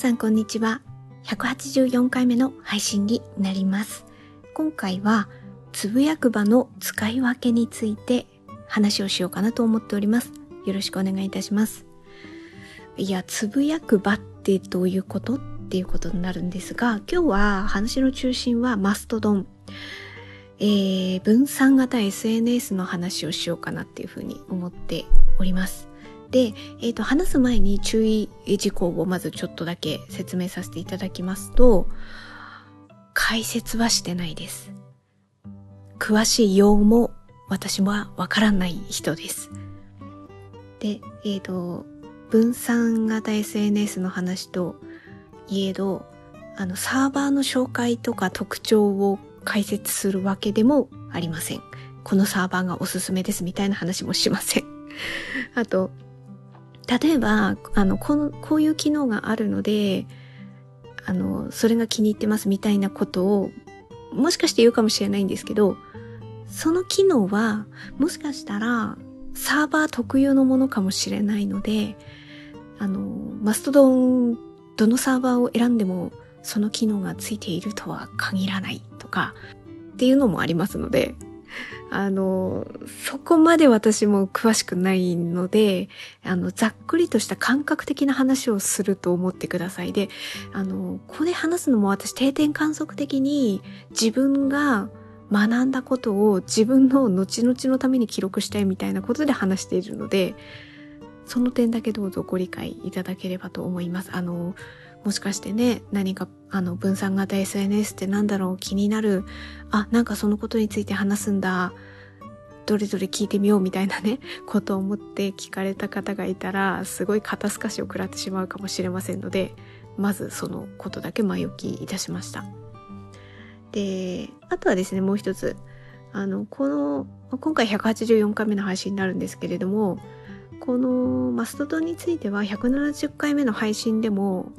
さんこんにちは。184回目の配信になります。今回は、つぶやく場の使い分けについて話をしようかなと思っております。よろしくお願いいたします。いや、つぶやく場ってどういうことっていうことになるんですが、今日は話の中心はマストドン。えー、分散型 SNS の話をしようかなっていうふうに思っております。で、えっ、ー、と、話す前に注意事項をまずちょっとだけ説明させていただきますと、解説はしてないです。詳しい用語も私はわからない人です。で、えっ、ー、と、分散型 SNS の話といえど、あの、サーバーの紹介とか特徴を解説するわけでもありません。このサーバーがおすすめですみたいな話もしません。あと、例えば、あの、この、こういう機能があるので、あの、それが気に入ってますみたいなことを、もしかして言うかもしれないんですけど、その機能は、もしかしたら、サーバー特有のものかもしれないので、あの、マストドン、どのサーバーを選んでも、その機能がついているとは限らないとか、っていうのもありますので、あの、そこまで私も詳しくないので、あの、ざっくりとした感覚的な話をすると思ってください。で、あの、ここで話すのも私定点観測的に自分が学んだことを自分の後々のために記録したいみたいなことで話しているので、その点だけどうぞご理解いただければと思います。あの、もしかしてね、何か、あの、分散型 SNS って何だろう気になる。あ、なんかそのことについて話すんだ。どれどれ聞いてみようみたいなね、ことを思って聞かれた方がいたら、すごい肩透かしを食らってしまうかもしれませんので、まずそのことだけ前置きいたしました。で、あとはですね、もう一つ。あの、この、今回184回目の配信になるんですけれども、このマストドンについては170回目の配信でも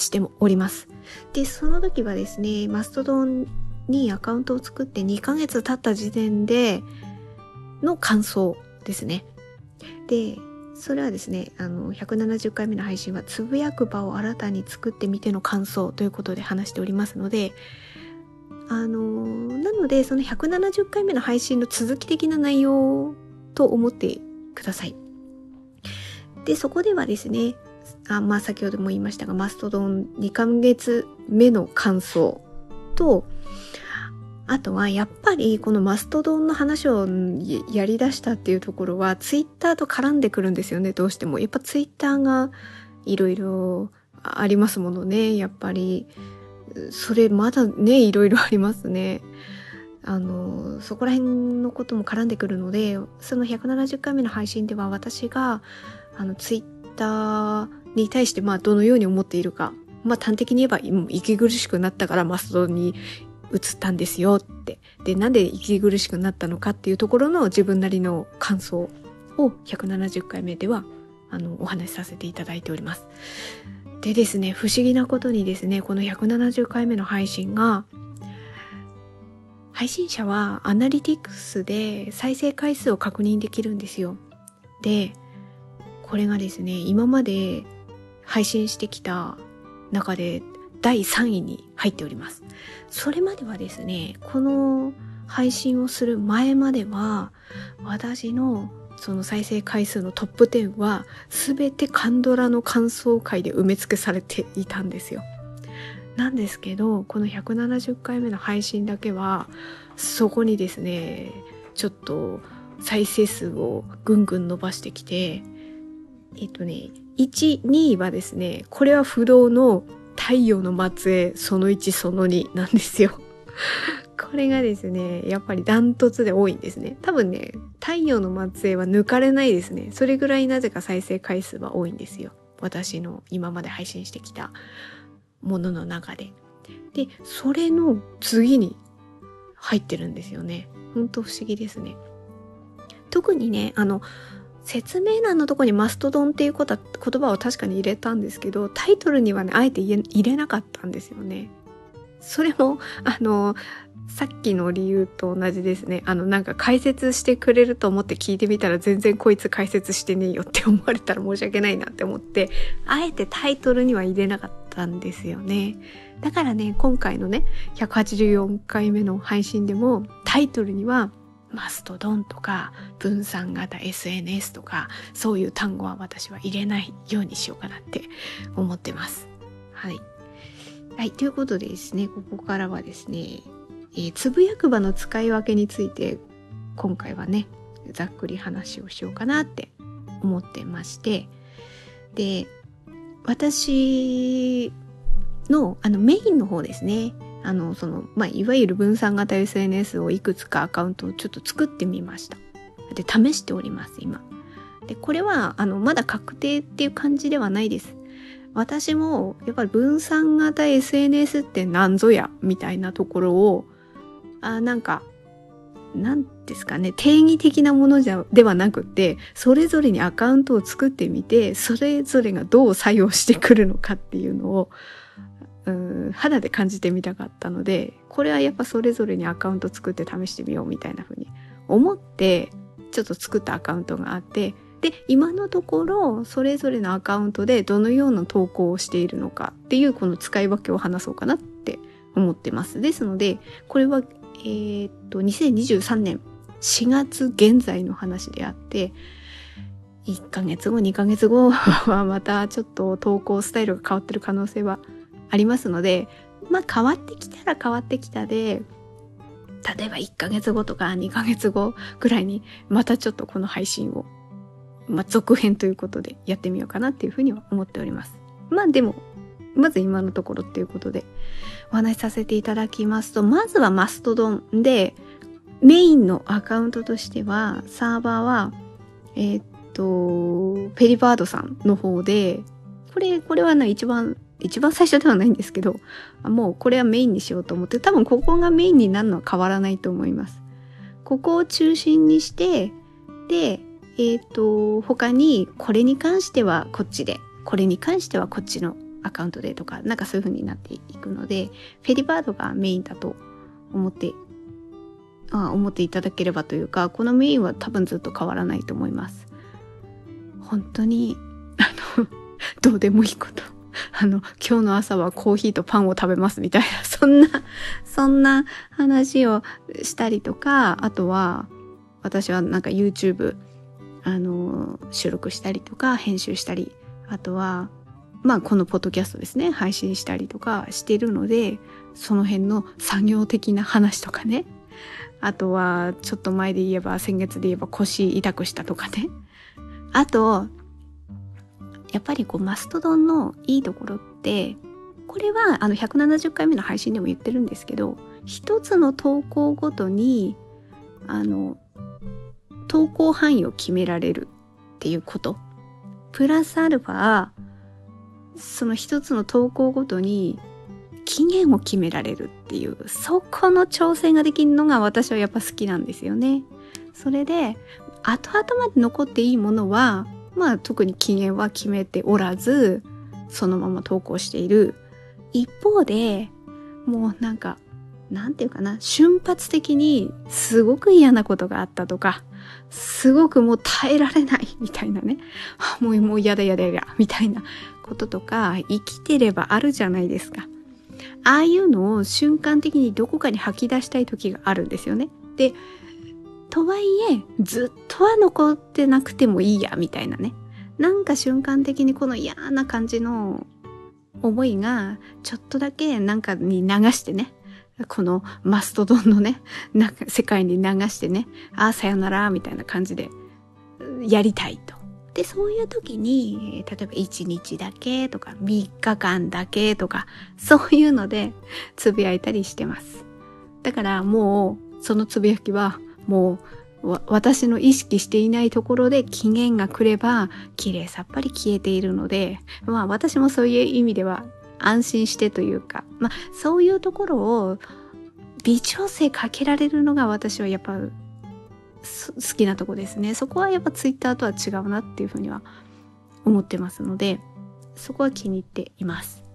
しております。で、その時はですね、マストドンにアカウントを作って2ヶ月経った時点での感想ですね。で、それはですね、あの、170回目の配信は、つぶやく場を新たに作ってみての感想ということで話しておりますので、あの、なので、その170回目の配信の続き的な内容と思ってください。で、そこではですね、あまあ先ほども言いましたが、マストドン2ヶ月目の感想と、あとはやっぱりこのマストドンの話をやりだしたっていうところはツイッターと絡んでくるんですよね、どうしても。やっぱツイッターがいろいろありますものね、やっぱり。それまだね、いろいろありますね。あの、そこら辺のことも絡んでくるので、その170回目の配信では私が、あの、ツイッターに対してまあどのように思っているか。まあ端的に言えば息苦しくなったからマストに移ったんですよって。で、なんで息苦しくなったのかっていうところの自分なりの感想を170回目ではあのお話しさせていただいております。でですね、不思議なことにですね、この170回目の配信が配信者はアナリティクスで再生回数を確認できるんですよ。で、これがですね、今まで配信してきた中で第3位に入っております。それまではですね、この配信をする前までは、私のその再生回数のトップ10は、すべてカンドラの感想会で埋め尽くされていたんですよ。なんですけど、この170回目の配信だけは、そこにですね、ちょっと再生数をぐんぐん伸ばしてきて、えっとね、1、2はですね、これは不動の太陽の末裔その1その2なんですよ。これがですね、やっぱりダントツで多いんですね。多分ね、太陽の末裔は抜かれないですね。それぐらいなぜか再生回数は多いんですよ。私の今まで配信してきたものの中で。で、それの次に入ってるんですよね。ほんと不思議ですね。特にね、あの、説明欄のとこにマストドンっていうこと言葉を確かに入れたんですけど、タイトルにはね、あえて入れなかったんですよね。それも、あの、さっきの理由と同じですね。あの、なんか解説してくれると思って聞いてみたら全然こいつ解説してねえよって思われたら申し訳ないなって思って、あえてタイトルには入れなかったんですよね。だからね、今回のね、184回目の配信でもタイトルにはマストドンとか分散型 SNS とかそういう単語は私は入れないようにしようかなって思ってます。はい。はい。ということでですね、ここからはですね、えー、つぶやく場の使い分けについて今回はね、ざっくり話をしようかなって思ってまして、で、私のあのメインの方ですね、あの、その、まあ、いわゆる分散型 SNS をいくつかアカウントをちょっと作ってみました。で、試しております、今。で、これは、あの、まだ確定っていう感じではないです。私も、やっぱり分散型 SNS って何ぞや、みたいなところを、あ、なんか、なんですかね、定義的なものじゃ、ではなくて、それぞれにアカウントを作ってみて、それぞれがどう作用してくるのかっていうのを、うん肌で感じてみたかったのでこれはやっぱそれぞれにアカウント作って試してみようみたいな風に思ってちょっと作ったアカウントがあってで今のところそれぞれのアカウントでどのような投稿をしているのかっていうこの使い分けを話そうかなって思ってます。ですのでこれはえー、っと2023年4月現在の話であって1ヶ月後2ヶ月後はまたちょっと投稿スタイルが変わってる可能性はありますので、まあ変わってきたら変わってきたで、例えば1ヶ月後とか2ヶ月後ぐらいにまたちょっとこの配信を、まあ続編ということでやってみようかなっていうふうには思っております。まあでも、まず今のところっていうことでお話しさせていただきますと、まずはマストドンで、メインのアカウントとしては、サーバーは、えー、っと、ペリバードさんの方で、これ、これはね、一番一番最初ではないんですけど、もうこれはメインにしようと思って、多分ここがメインになるのは変わらないと思います。ここを中心にして、で、えっ、ー、と、他にこれに関してはこっちで、これに関してはこっちのアカウントでとか、なんかそういう風になっていくので、フェリバードがメインだと思って、あ思っていただければというか、このメインは多分ずっと変わらないと思います。本当に、あの、どうでもいいこと。あの、今日の朝はコーヒーとパンを食べますみたいな、そんな、そんな話をしたりとか、あとは、私はなんか YouTube、あの、収録したりとか、編集したり、あとは、まあこのポッドキャストですね、配信したりとかしてるので、その辺の作業的な話とかね、あとはちょっと前で言えば先月で言えば腰痛くしたとかね。あと、やっぱりこうマストドンのいいところってこれはあの170回目の配信でも言ってるんですけど一つの投稿ごとにあの投稿範囲を決められるっていうこと。プラスアルファその一つの投稿ごとに期限を決められるっていうそこの調整ができるのが私はやっぱ好きなんですよね。それで後々まで残っていいものはまあ特に期限は決めておらず、そのまま投稿している。一方で、もうなんか、なんていうかな、瞬発的にすごく嫌なことがあったとか、すごくもう耐えられないみたいなね。もうもう嫌だ嫌だ嫌だみたいなこととか、生きてればあるじゃないですか。ああいうのを瞬間的にどこかに吐き出したい時があるんですよね。で、とはいえ、ずっとは残ってなくてもいいや、みたいなね。なんか瞬間的にこの嫌な感じの思いが、ちょっとだけなんかに流してね。このマストドンのね、なんか世界に流してね、ああ、さよなら、みたいな感じで、やりたいと。で、そういう時に、例えば1日だけとか、3日間だけとか、そういうので、つぶやいたりしてます。だからもう、そのつぶやきは、もう私の意識していないところで期限が来れば綺麗さっぱり消えているのでまあ私もそういう意味では安心してというかまあそういうところを微調整かけられるのが私はやっぱ好きなとこですね。そこはやっぱツイッターとは違うなっていうふうには思ってますのでそこは気に入っています。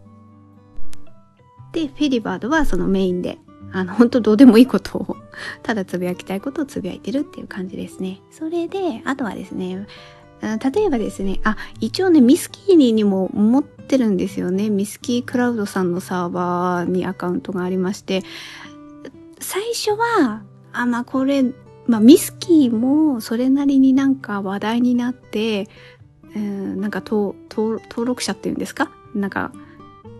で、フェリバードはそのメインで、あの、本当どうでもいいことを、ただつぶやきたいことをつぶやいてるっていう感じですね。それで、あとはですね、例えばですね、あ、一応ね、ミスキーニにも持ってるんですよね。ミスキークラウドさんのサーバーにアカウントがありまして、最初は、あ、まあこれ、まあミスキーもそれなりになんか話題になって、うん、なんか登録者っていうんですか？なんか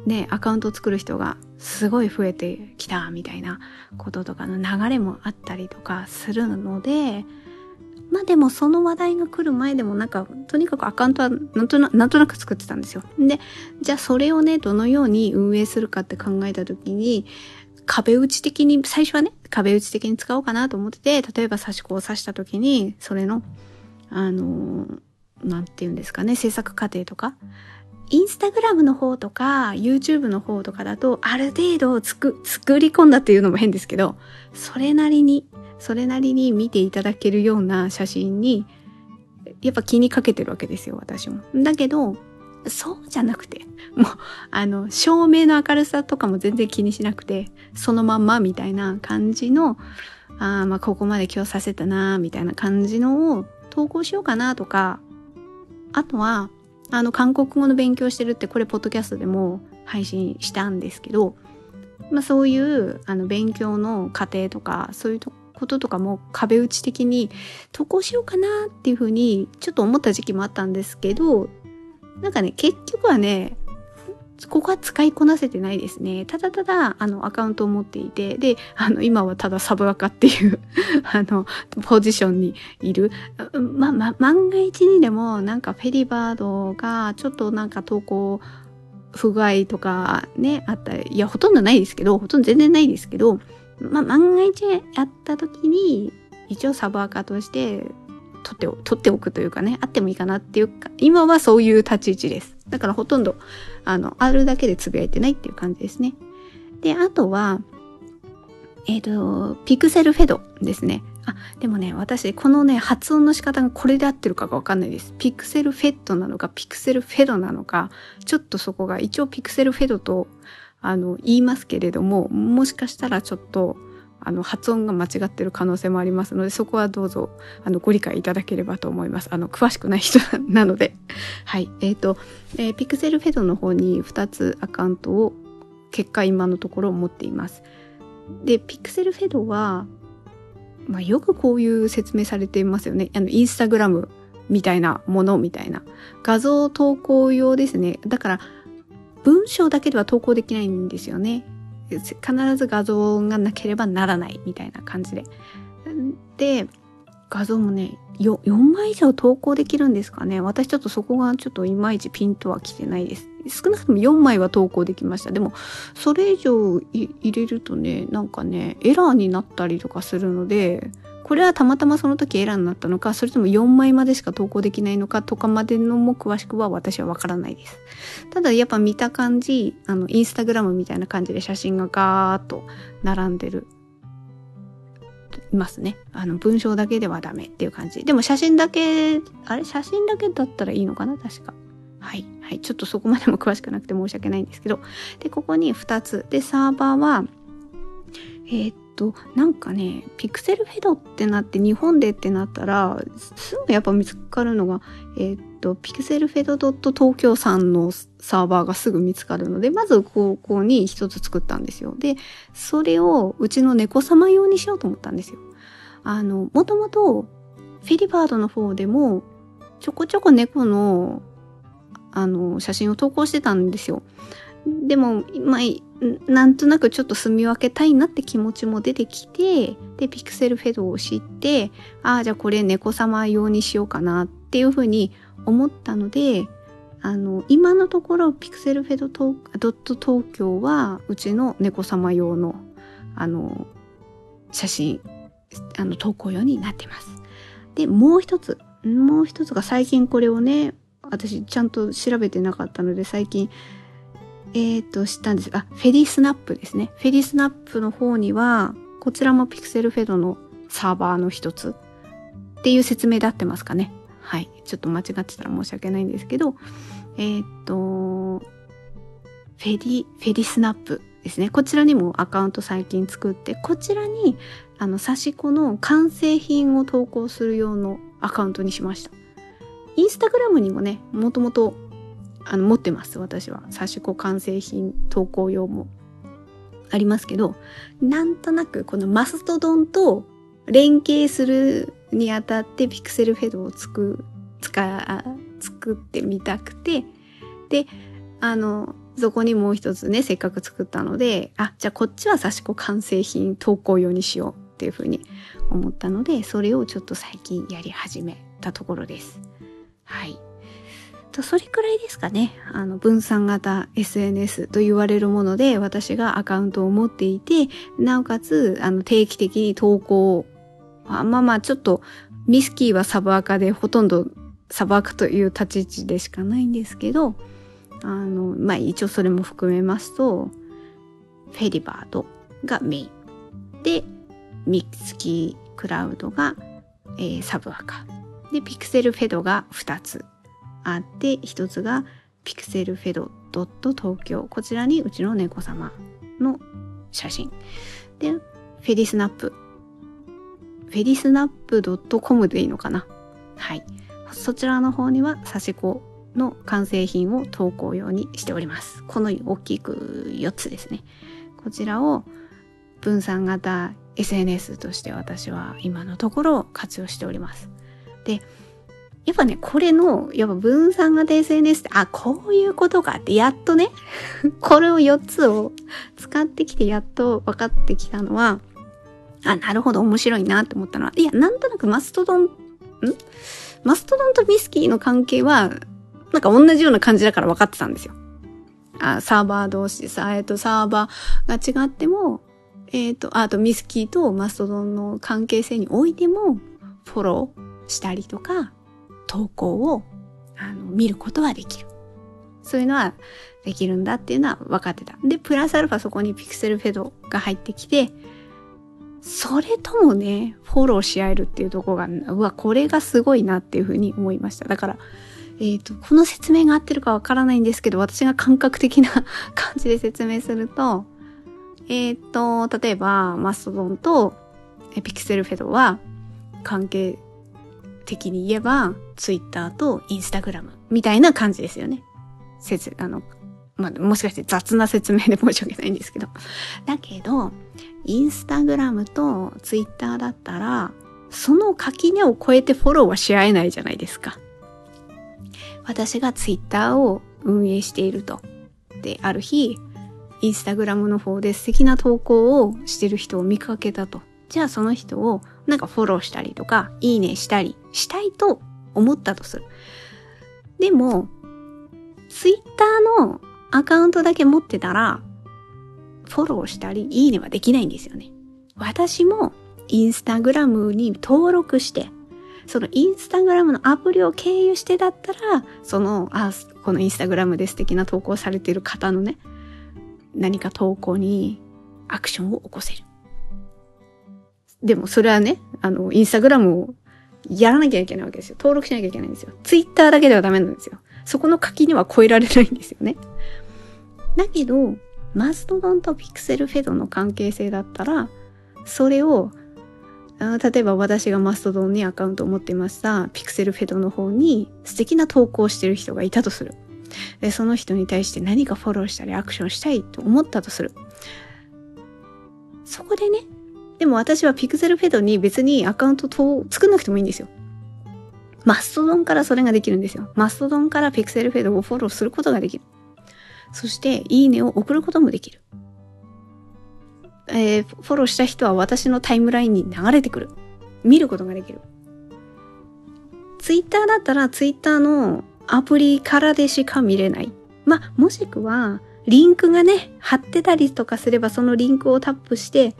ね、アカウントを作る人がすごい増えてきたみたいなこととかの流れもあったりとかするので、まあでもその話題が来る前でもなんか、とにかくアカウントはなんとななんとなく作ってたんですよ。で、じゃあそれをね、どのように運営するかって考えた時に、壁打ち的に、最初はね、壁打ち的に使おうかなと思ってて、例えば差し子を刺した時に、それの、あのー、なんて言うんですかね、制作過程とか、インスタグラムの方とか、YouTube の方とかだと、ある程度つく、作り込んだっていうのも変ですけど、それなりに、それなりに見ていただけるような写真に、やっぱ気にかけてるわけですよ、私も。だけど、そうじゃなくて、もう、あの、照明の明るさとかも全然気にしなくて、そのまんまみたいな感じの、ああ、まあ、ここまで今日させたな、みたいな感じのを投稿しようかなとか、あとは、あの、韓国語の勉強してるって、これ、ポッドキャストでも配信したんですけど、まあ、そういう、あの、勉強の過程とか、そういうこととかも壁打ち的に投稿しようかなっていうふうに、ちょっと思った時期もあったんですけど、なんかね、結局はね、ここは使いこなせてないですね。ただただ、あの、アカウントを持っていて、で、あの、今はただサブアカっていう あの、ポジションにいる。ま、ま、万が一にでも、なんかフェリバードが、ちょっとなんか投稿不具合とかね、あったいや、ほとんどないですけど、ほとんど全然ないですけど、ま、万が一あった時に、一応サブアカとして取って取っておくというかね、あってもいいかなっていうか、今はそういう立ち位置です。だからほとんど、あの、あるだけでつぶやいてないっていう感じですね。で、あとは、えっ、ー、と、ピクセルフェドですね。あ、でもね、私、このね、発音の仕方がこれで合ってるかがわかんないです。ピクセルフェットなのか、ピクセルフェドなのか、ちょっとそこが、一応ピクセルフェドと、あの、言いますけれども、もしかしたらちょっと、あの発音が間違ってる可能性もありますのでそこはどうぞあのご理解いただければと思います。あの詳しくない人なので。はい。えっ、ー、と、えー、ピクセルフェドの方に2つアカウントを結果今のところ持っています。でピクセルフェドはまあ、よくこういう説明されていますよね。あのインスタグラムみたいなものみたいな。画像投稿用ですね。だから文章だけでは投稿できないんですよね。必ず画像がなければならないみたいな感じで。で、画像もね、4枚以上投稿できるんですかね。私ちょっとそこがちょっといまいちピンとは来てないです。少なくとも4枚は投稿できました。でも、それ以上入れるとね、なんかね、エラーになったりとかするので、これはたまたまその時エラーになったのか、それとも4枚までしか投稿できないのかとかまでのも詳しくは私はわからないです。ただやっぱ見た感じ、あの、インスタグラムみたいな感じで写真がガーッと並んでる。いますね。あの、文章だけではダメっていう感じ。でも写真だけ、あれ？写真だけだったらいいのかな？確か。はい。はい。ちょっとそこまでも詳しくなくて申し訳ないんですけど。で、ここに2つ。で、サーバーは、えー、っとなんかねピクセルフェドってなって日本でってなったらすぐやっぱ見つかるのがえっ、とピクセルフェドドット東京さんのサーバーがすぐ見つかるのでまずここに一つ作ったんですよ。でそれをうちの猫様用にしようと思ったんですよ。あのもともとフィリバードの方でもちょこちょこ猫のあの写真を投稿してたんですよ。でも、まあ、なんとなくちょっと住み分けたいなって気持ちも出てきて、で、ピクセルフェドを知って、ああ、じゃあこれ猫様用にしようかなっていうふうに思ったので、あの、今のところピクセルフェドドット東京はうちの猫様用の、あの、写真、あの、投稿用になっています。で、もう一つ、もう一つが最近これをね、私ちゃんと調べてなかったので最近えっ、と、知ったんですが、フェリースナップですね。フェリースナップの方には、こちらもピクセルフェドのサーバーの一つっていう説明で合ってますかね。はい。ちょっと間違ってたら申し訳ないんですけど、えっ、と、フェリ、フェリスナップ。ですね。こちらにもアカウント最近作って、こちらに、あの、刺し子の完成品を投稿する用のアカウントにしました。インスタグラムにもね、もともと、あの、持ってます。私は。刺し子完成品投稿用もありますけど、なんとなくこのマストドンと連携するにあたってピクセルフェドをつく、使、作ってみたくて、で、あの、そこにもう一つね、せっかく作ったので、あ、じゃあこっちは刺し子完成品投稿用にしようっていうふうに思ったので、それをちょっと最近やり始めたところです。はい。と、それくらいですかね。あの、分散型 SNS と言われるもので、私がアカウントを持っていて、なおかつ、あの、定期的に投稿、まあまあ、ちょっと、ミスキーはサブアカでほとんどサブアカという立ち位置でしかないんですけど、あの、まあ一応それも含めますと、フェリバードがメイン。で、ミッツキークラウドが、えー、サブアカ。で、ピクセルフェドが2つあって、1つがピクセルフェドドット東京。こちらにうちの猫様の写真。で、フェディスナップ。フェディスナップ .com でいいのかなはい。そちらの方には刺し子の完成品を投稿用にしております。この大きく4つですね。こちらを分散型 SNS として私は今のところ活用しております。で、やっぱね、これの、やっぱ分散型 SNS って、あ、こういうことかって、やっとね、これを4つを使ってきてやっと分かってきたのは、あ、なるほど、面白いなって思ったのは、いや、なんとなくマストドン、ん？マストドンとミスキーの関係は、なんか同じような感じだから分かってたんですよ。あサーバー同士でさ、えっ、と、サーバーが違っても、えっ、ー、と、あとミスキーとマストドンの関係性においても、フォローしたりとか、投稿をあの見ることはできる。そういうのはできるんだっていうのは分かってた。で、プラスアルファそこにピクセルフェドが入ってきて、それともね、フォローし合えるっていうとこが、うわ、これがすごいなっていうふうに思いました。だから、えっ、ー、と、この説明が合ってるかわからないんですけど、私が感覚的な 感じで説明すると、えっ、ー、と、例えば、マストドンとピクセルフェドは関係的に言えば、ツイッターとインスタグラムみたいな感じですよね。説、あの、まあ、もしかして雑な説明で申し訳ないんですけど。だけど、インスタグラムとツイッターだったら、その垣根を超えてフォローはし合えないじゃないですか。私がツイッターを運営していると。で、ある日、インスタグラムの方で素敵な投稿をしてる人を見かけたと。じゃあその人をなんかフォローしたりとか、いいねしたりしたいと思ったとする。でも、ツイッターのアカウントだけ持ってたら、フォローしたり、いいねはできないんですよね。私もインスタグラムに登録して、そのインスタグラムのアプリを経由してだったら、その、あ、このインスタグラムで素敵な投稿されている方のね、何か投稿にアクションを起こせる。でもそれはね、あの、インスタグラムをやらなきゃいけないわけですよ。登録しなきゃいけないんですよ。ツイッターだけではダメなんですよ。そこの垣には超えられないんですよね。だけど、マストドンとピクセルフェドの関係性だったら、それを例えば私がマストドンにアカウントを持ってましたピクセルフェドの方に素敵な投稿をしてる人がいたとする。で、その人に対して何かフォローしたりアクションしたいと思ったとする。そこでね、でも私はピクセルフェドに別にアカウントを作んなくてもいいんですよ。マストドンからそれができるんですよ。マストドンからピクセルフェドをフォローすることができる。そして、いいねを送ることもできる。えー、フォローした人は私のタイムラインに流れてくる。見ることができる。ツイッターだったらツイッターのアプリからでしか見れない。まあ、もしくは、リンクがね、貼ってたりとかすればそのリンクをタップして、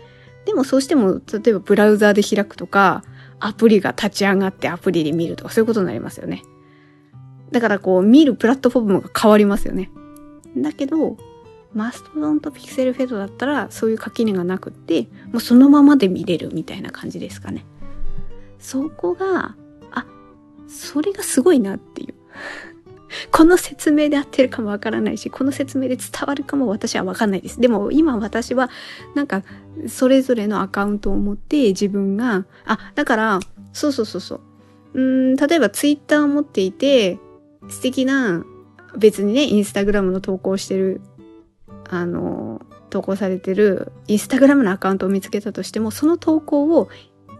でもそうしても、例えばブラウザーで開くとか、アプリが立ち上がってアプリで見るとかそういうことになりますよね。だからこう見るプラットフォームが変わりますよね。だけど、マストドンとピクセルフェードだったらそういう垣根がなくってもうそのままで見れるみたいな感じですかね。そこが、あ、それがすごいなっていう。この説明で合ってるかもわからないし、この説明で伝わるかも私はわかんないです。でも今私はなんかそれぞれのアカウントを持って自分が、あ、だから、そうそうそうそう。うん、例えばツイッターを持っていて、素敵な、別にね、インスタグラムの投稿してる、あの、投稿されてるインスタグラムのアカウントを見つけたとしても、その投稿を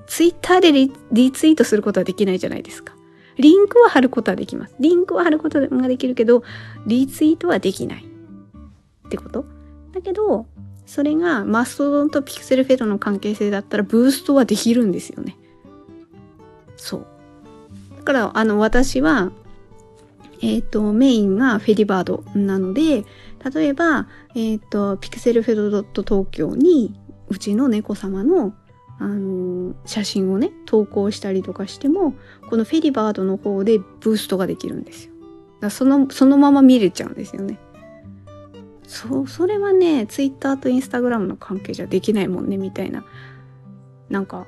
ツイッターでリツイートすることはできないじゃないですか。リンクは貼ることはできます。リンクは貼ることができるけど、リツイートはできない。ってこと？だけど、それがマストドンとピクセルフェドの関係性だったらブーストはできるんですよね。そう。だから、あの、私は、えっ、ー、と、メインがフェディバードなので、例えば、えっ、ー、と、ピクセルフェドドット東京に、うちの猫様の、あの、写真をね、投稿したりとかしても、このフェディバードの方でブーストができるんですよ。だその、そのまま見れちゃうんですよね。そう、それはね、ツイッターとインスタグラムの関係じゃできないもんね、みたいな。なんか、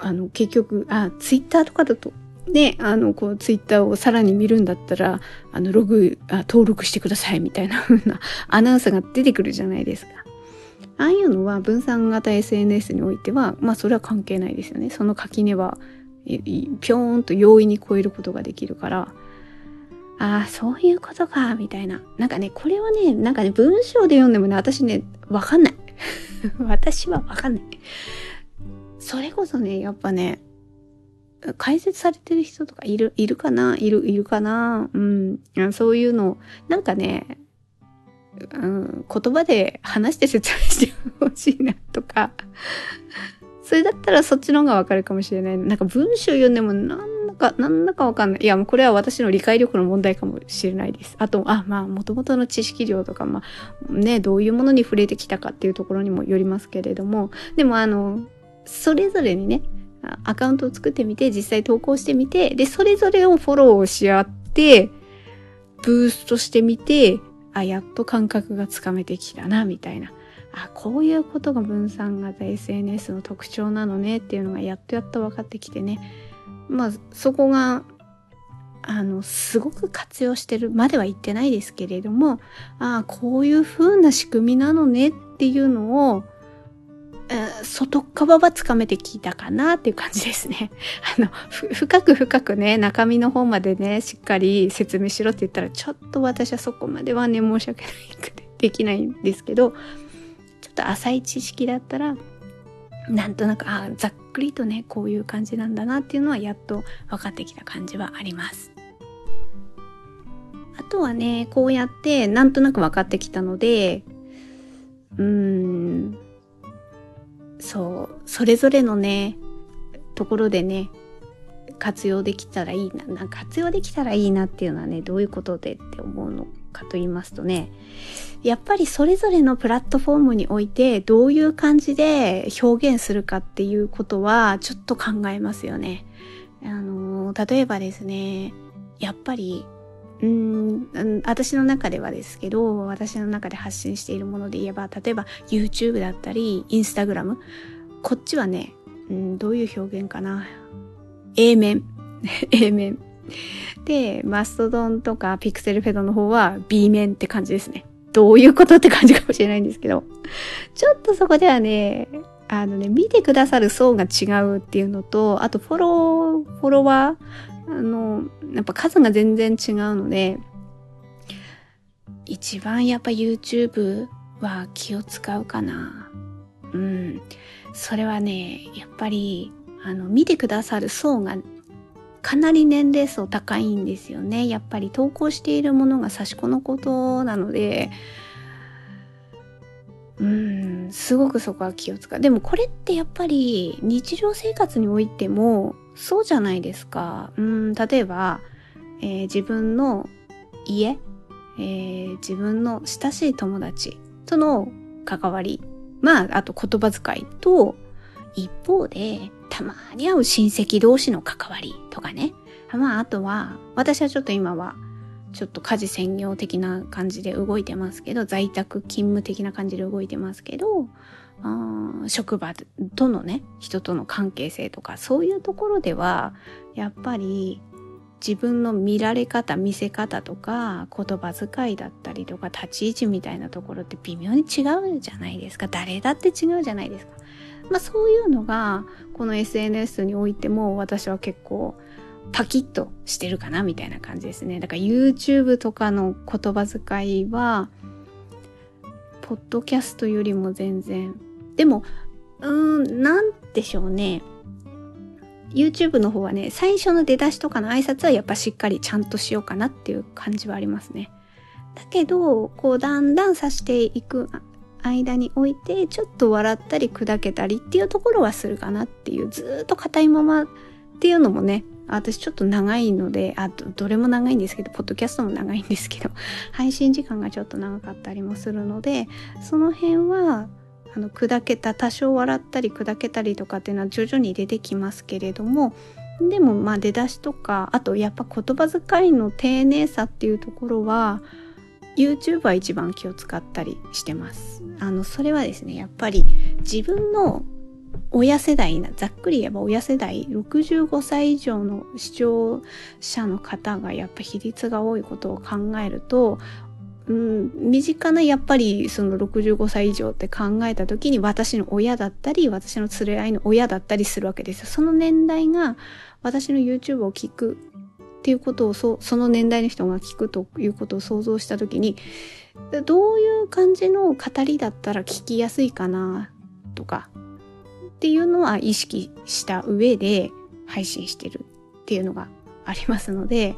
あの、結局、あ、ツイッターとかだと、で、あの、こう、ツイッターをさらに見るんだったら、あの、ログ、あ登録してくださいみたいな風なアナウンスが出てくるじゃないですか。ああいうのは分散型 SNS においては、まあそれは関係ないですよね。その垣根は、ぴょーんと容易に超えることができるから、ああ、そういうことか、みたいな。なんかね、これはね、なんかね、文章で読んでもね、私ね、わかんない。私はわかんない。それこそね、やっぱね、解説されてる人とかいる、いるかな？いる、いるかな？うん。そういうの、なんかね、うん、言葉で話して説明してほしいなとか、それだったらそっちの方がわかるかもしれない。なんか文章読んでもなんだか、なんだかわかんない。いや、もうこれは私の理解力の問題かもしれないです。あと、あ、まあ、元々の知識量とか、まあ、ね、どういうものに触れてきたかっていうところにもよりますけれども、でもあの、それぞれにね、アカウントを作ってみて、実際投稿してみて、で、それぞれをフォローし合って、ブーストしてみて、あ、やっと感覚がつかめてきたな、みたいな。あ、こういうことが分散型 SNS の特徴なのねっていうのがやっとやっと分かってきてね。まあ、そこが、あの、すごく活用してるまでは言ってないですけれども、ああ、こういうふうな仕組みなのねっていうのを、外側はつかめてきたかなっていう感じですね。あの、深く深くね、中身の方までね、しっかり説明しろって言ったら、ちょっと私はそこまではね、申し訳ないくて できないんですけど、ちょっと浅い知識だったら、なんとなく、あざっくりとね、こういう感じなんだなっていうのはやっと分かってきた感じはあります。あとはね、こうやってなんとなく分かってきたので、うーん、そう、それぞれのね、ところでね、活用できたらいいな、な活用できたらいいなっていうのはね、どういうことでって思うのかと言いますとね、やっぱりそれぞれのプラットフォームにおいてどういう感じで表現するかっていうことはちょっと考えますよね。あの、例えばですね、やっぱりうん、私の中ではですけど、私の中で発信しているもので言えば、例えば YouTube だったり、Instagram。こっちはね、うん、どういう表現かな。A 面。A 面。で、マストドンとかピクセルフェドの方は B 面って感じですね。どういうことって感じかもしれないんですけど。ちょっとそこではね、あのね、見てくださる層が違うっていうのと、あとフォロー、フォロワー、あの、やっぱ数が全然違うので、一番やっぱ YouTube は気を使うかな。うん。それはね、やっぱり、あの、見てくださる層がかなり年齢層高いんですよね。やっぱり投稿しているものが差し子のことなので、うん、すごくそこは気を使う。でもこれってやっぱり日常生活においてもそうじゃないですか。うん、例えば、えー、自分の家、えー、自分の親しい友達との関わり、まあ、あと言葉遣いと、一方で、たまに会う親戚同士の関わりとかね。まあ、あとは、私はちょっと今は、ちょっと家事専業的な感じで動いてますけど、在宅勤務的な感じで動いてますけど、あ職場とのね人との関係性とかそういうところではやっぱり自分の見られ方見せ方とか言葉遣いだったりとか立ち位置みたいなところって微妙に違うじゃないですか誰だって違うじゃないですか。まあそういうのがこの SNS においても私は結構パキッとしてるかなみたいな感じですね。だから YouTube とかの言葉遣いはポッドキャストよりも全然でもうーんなんでしょうね YouTube の方はね、最初の出だしとかの挨拶はやっぱしっかりちゃんとしようかなっていう感じはありますね。だけど、こうだんだんさしていく間において、ちょっと笑ったり砕けたりっていうところはするかなっていう、ずっと硬いままっていうのもね、私ちょっと長いので、あと、どれも長いんですけど、ポッドキャストも長いんですけど、配信時間がちょっと長かったりもするので、その辺は、あの砕けた多少笑ったり砕けたりとかっていうのは徐々に出てきますけれどもでもまあ出だしとかあとやっぱ言葉遣いの丁寧さっていうところは YouTube は一番気を使ったりしてます。あのそれはですねやっぱり自分の親世代なざっくり言えば親世代65歳以上の視聴者の方がやっぱ比率が多いことを考えるとうん、身近なやっぱりその65歳以上って考えた時に私の親だったり私の連れ合いの親だったりするわけですよ。その年代が私の YouTube を聞くっていうことをそその年代の人が聞くということを想像した時にどういう感じの語りだったら聞きやすいかなとかっていうのは意識した上で配信してるっていうのがありますので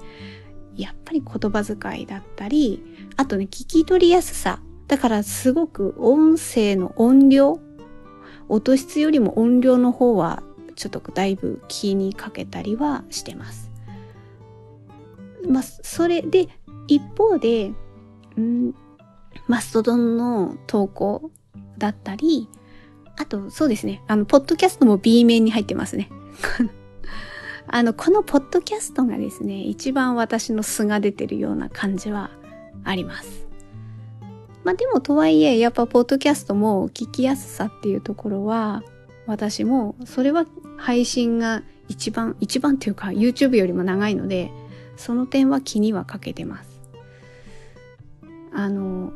やっぱり言葉遣いだったりあとね、聞き取りやすさ。だからすごく音声の音量、音質よりも音量の方はちょっとだいぶ気にかけたりはしてます。まあ、それで、一方で、んマストドンの投稿だったり、あと、そうですね。あの、ポッドキャストも B 面に入ってますね。あの、このポッドキャストがですね、一番私の素が出てるような感じはあります。まあでもとはいえやっぱポッドキャストも聞きやすさっていうところは私もそれは配信が一番一番っていうか YouTube よりも長いのでその点は気にはかけてます。あの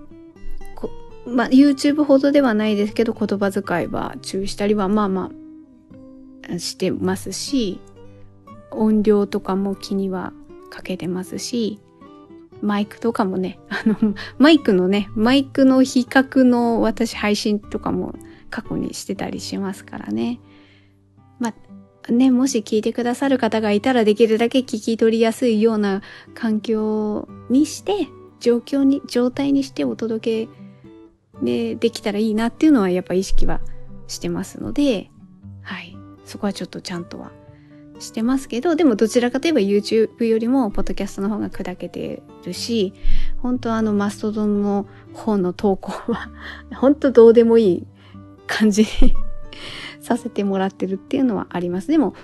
まあ YouTube ほどではないですけど言葉遣いは注意したりはまあまあしてますし音量とかも気にはかけてますしマイクとかもね、あの、マイクのね、マイクの比較の私配信とかも過去にしてたりしますからね。まあ、ね、もし聞いてくださる方がいたらできるだけ聞き取りやすいような環境にして、状況に、状態にしてお届け、ね、できたらいいなっていうのはやっぱ意識はしてますので、はい。そこはちょっとちゃんとはしてますけど、でもどちらかといえば YouTube よりもポッドキャストの方が砕けてるし、本当あのマストドンの方の投稿は 本当どうでもいい感じにさせてもらってるっていうのはあります。でも、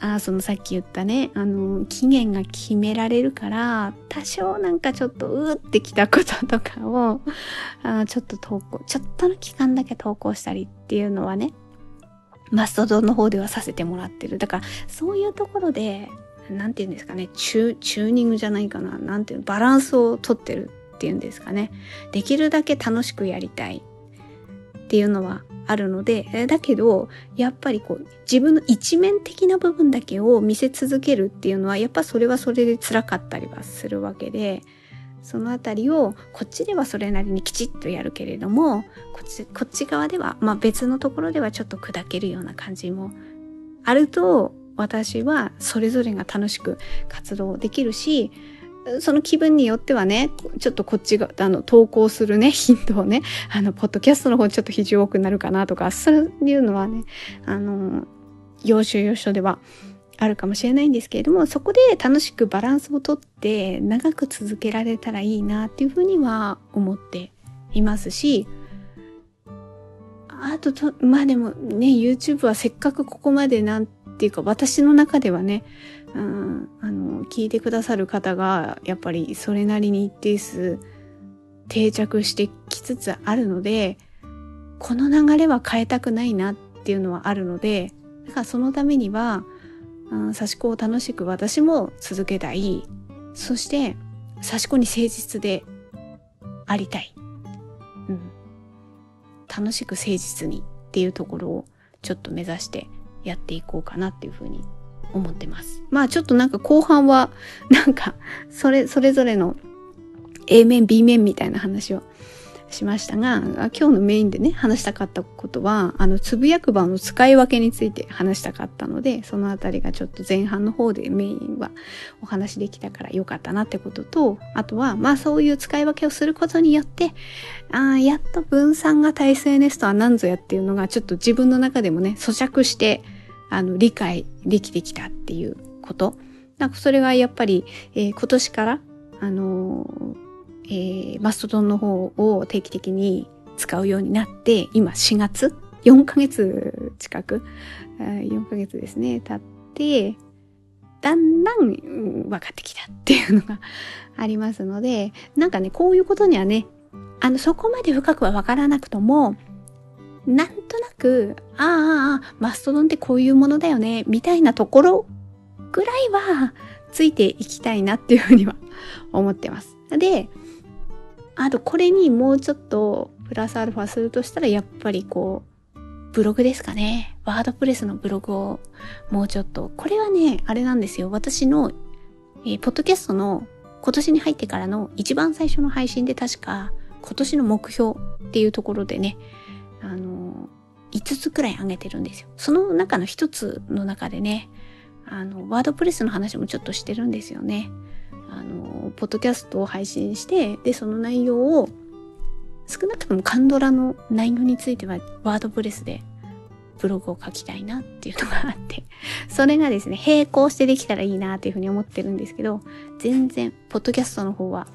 あそのさっき言ったね、あの、期限が決められるから、多少なんかちょっとうーってきたこととかを、あちょっと投稿、ちょっとの期間だけ投稿したりっていうのはね、マストドンの方ではさせてもらってる。だから、そういうところで、なんて言うんですかね、チュチューニングじゃないかな。なんていうバランスをとってるっていうんですかね。できるだけ楽しくやりたいっていうのはあるので、だけど、やっぱりこう、自分の一面的な部分だけを見せ続けるっていうのは、やっぱそれはそれで辛かったりはするわけで、そのあたりをこっちではそれなりにきちっとやるけれどもこっちこっち側では、まあ、別のところではちょっと砕けるような感じもあると私はそれぞれが楽しく活動できるしその気分によってはね、ちょっとこっちが、あの、投稿するね、頻度をね、あの、ポッドキャストの方ちょっと比重多くなるかなとか、そういうのはね、あの、要所要所ではあるかもしれないんですけれどもそこで楽しくバランスをとって長く続けられたらいいなっていうふうには思っていますしあととまあでもね YouTube はせっかくここまでなんていうか私の中ではね、うん、あの聞いてくださる方がやっぱりそれなりに一定数定着してきつつあるのでこの流れは変えたくないなっていうのはあるのでだからそのためには、刺し子を楽しく私も続けたい。そして、刺し子に誠実でありたい。うん。楽しく誠実にっていうところをちょっと目指してやっていこうかなっていうふうに思ってます。まあちょっとなんか後半はなんかそれ、それぞれの A 面 B 面みたいな話をしましたが、今日のメインでね、話したかったことは、あの、つぶやく場の使い分けについて話したかったので、そのあたりがちょっと前半の方でメインはお話できたからよかったなってことと、あとは、まあそういう使い分けをすることによって、ああ、やっと分散型 SNS とは何ぞやっていうのがちょっと自分の中でもね、咀嚼して、あの、理解できてきたっていうこと。なんかそれがやっぱり、えー、今年から、あのーえー、マストドンの方を定期的に使うようになって、今4月 ?4 ヶ月近く ?4 ヶ月ですね、経って、だんだん分かってきたっていうのがありますので、なんかね、こういうことにはね、あの、そこまで深くは分からなくとも、なんとなく、ああ、ああ、マストドンってこういうものだよね、みたいなところぐらいはついていきたいなっていうふうには思ってます。で、あとこれにもうちょっとプラスアルファするとしたらやっぱりこう、ブログですかね。ワードプレスのブログをもうちょっと。これはね、あれなんですよ。私の、えー、ポッドキャストの今年に入ってからの一番最初の配信で確か今年の目標っていうところでね、あのー、5つくらい上げてるんですよ。その中の1つの中でね、あの、ワードプレスの話もちょっとしてるんですよね。あの、ポッドキャストを配信して、で、その内容を、少なくともカンドラの内容については、ワードプレスでブログを書きたいなっていうのがあって、それがですね、並行してできたらいいなっていうふうに思ってるんですけど、全然、ポッドキャストの方は、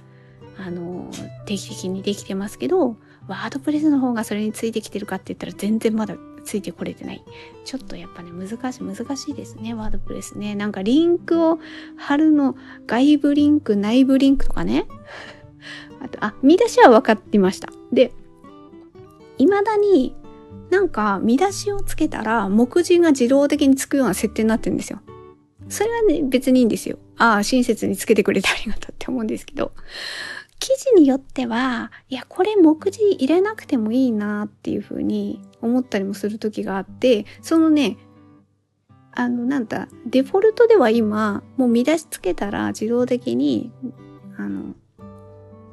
あの、定期的にできてますけど、ワードプレスの方がそれについてきてるかって言ったら全然まだついてこれてない。ちょっとやっぱね、難しい、難しいですね、ワードプレスね。なんかリンクを貼るの、外部リンク、内部リンクとかね。あと、あ、見出しは分かってました。で、未だになんか見出しをつけたら目次が自動的につくような設定になってるんですよ。それはね、別にいいんですよ。ああ、親切につけてくれてありがとうって思うんですけど。記事によっては、いや、これ目次入れなくてもいいなっていうふうに思ったりもする時があって、そのね、あの、なんだ、デフォルトでは今、もう見出しつけたら自動的に、あの、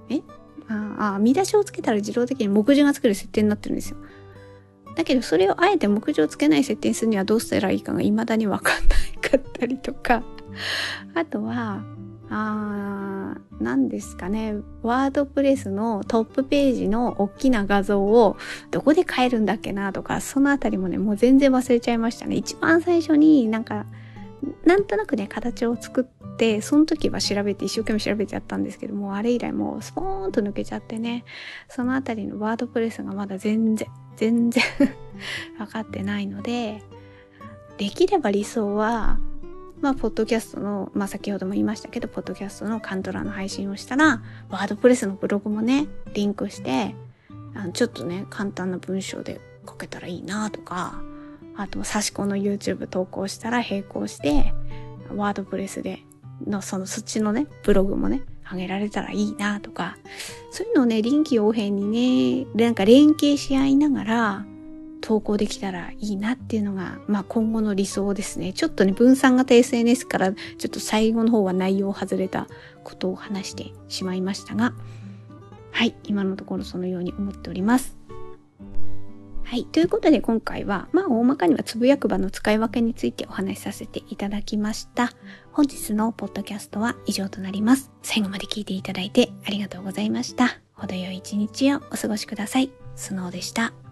え？ああ、見出しをつけたら自動的に目次が作る設定になってるんですよ。だけどそれをあえて目次をつけない設定にするにはどうしたらいいかが未だにわかんないかったりとか、あとは、あー、何ですかね。ワードプレスのトップページの大きな画像をどこで変えるんだっけなとか、そのあたりもね、もう全然忘れちゃいましたね。一番最初になんか、なんとなくね、形を作って、その時は調べて、一生懸命調べてやったんですけども、あれ以来もうスポーンと抜けちゃってね、そのあたりのワードプレスがまだ全然、全然 分かってないので、できれば理想は、まあ、ポッドキャストの、まあ、先ほども言いましたけど、ポッドキャストのカントラの配信をしたら、ワードプレスのブログもね、リンクして、あのちょっとね、簡単な文章で書けたらいいなとか、あと、差し子の YouTube 投稿したら並行して、ワードプレスで、の、その、そっちのね、ブログもね、上げられたらいいなとか、そういうのをね、臨機応変にね、なんか連携し合いながら、投稿できたらいいなっていうのが、まあ今後の理想ですね。ちょっとね、分散型 SNS からちょっと最後の方は内容を外れたことを話してしまいましたが、はい、今のところそのように思っております。はい。ということで今回は、まあ大まかにはつぶやく場の使い分けについてお話しさせていただきました。本日のポッドキャストは以上となります。最後まで聞いていただいてありがとうございました。程よい一日をお過ごしください。スノーでした。